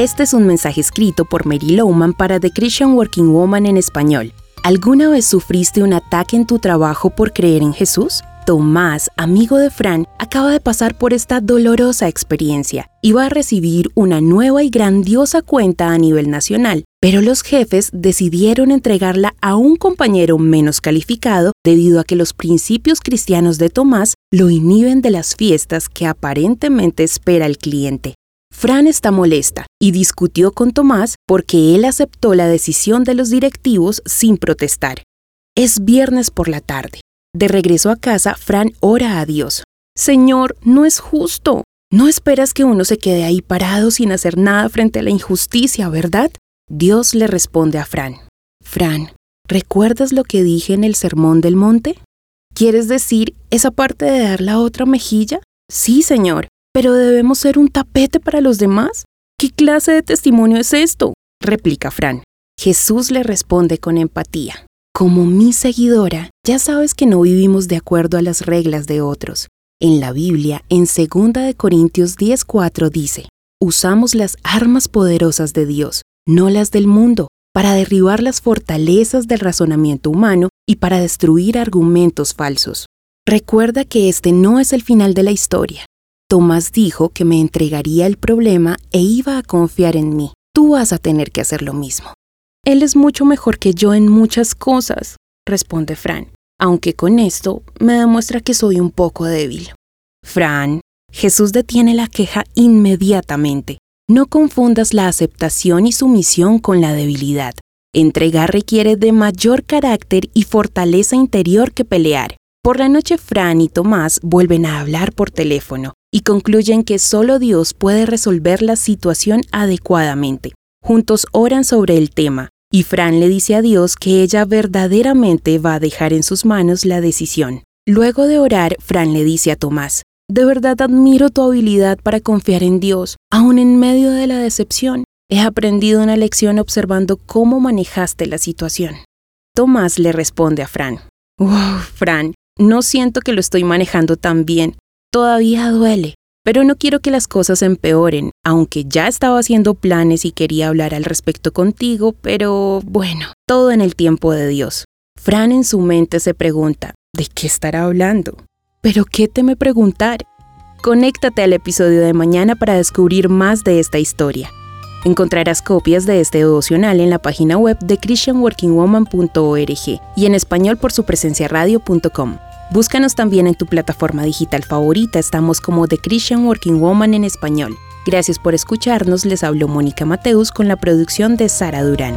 Este es un mensaje escrito por Mary Lowman para The Christian Working Woman en español. ¿Alguna vez sufriste un ataque en tu trabajo por creer en Jesús? Tomás, amigo de Fran, acaba de pasar por esta dolorosa experiencia y va a recibir una nueva y grandiosa cuenta a nivel nacional, pero los jefes decidieron entregarla a un compañero menos calificado debido a que los principios cristianos de Tomás lo inhiben de las fiestas que aparentemente espera el cliente. Fran está molesta y discutió con Tomás porque él aceptó la decisión de los directivos sin protestar. Es viernes por la tarde. De regreso a casa, Fran ora a Dios. Señor, no es justo. No esperas que uno se quede ahí parado sin hacer nada frente a la injusticia, ¿verdad? Dios le responde a Fran. Fran, ¿recuerdas lo que dije en el Sermón del Monte? ¿Quieres decir esa parte de dar la otra mejilla? Sí, Señor, pero debemos ser un tapete para los demás. ¿Qué clase de testimonio es esto? replica Fran. Jesús le responde con empatía. Como mi seguidora, ya sabes que no vivimos de acuerdo a las reglas de otros. En la Biblia, en 2 de Corintios 10:4 dice, usamos las armas poderosas de Dios, no las del mundo, para derribar las fortalezas del razonamiento humano y para destruir argumentos falsos. Recuerda que este no es el final de la historia. Tomás dijo que me entregaría el problema e iba a confiar en mí. Tú vas a tener que hacer lo mismo. Él es mucho mejor que yo en muchas cosas, responde Fran, aunque con esto me demuestra que soy un poco débil. Fran, Jesús detiene la queja inmediatamente. No confundas la aceptación y sumisión con la debilidad. Entregar requiere de mayor carácter y fortaleza interior que pelear. Por la noche Fran y Tomás vuelven a hablar por teléfono y concluyen que solo Dios puede resolver la situación adecuadamente. Juntos oran sobre el tema, y Fran le dice a Dios que ella verdaderamente va a dejar en sus manos la decisión. Luego de orar, Fran le dice a Tomás, de verdad admiro tu habilidad para confiar en Dios, aun en medio de la decepción. He aprendido una lección observando cómo manejaste la situación. Tomás le responde a Fran, Wow, Fran, no siento que lo estoy manejando tan bien. Todavía duele. Pero no quiero que las cosas empeoren, aunque ya estaba haciendo planes y quería hablar al respecto contigo, pero bueno, todo en el tiempo de Dios. Fran en su mente se pregunta, ¿de qué estará hablando? ¿Pero qué teme preguntar? Conéctate al episodio de mañana para descubrir más de esta historia. Encontrarás copias de este devocional en la página web de christianworkingwoman.org y en español por su presencia radio.com. Búscanos también en tu plataforma digital favorita, estamos como The Christian Working Woman en español. Gracias por escucharnos, les habló Mónica Mateus con la producción de Sara Durán.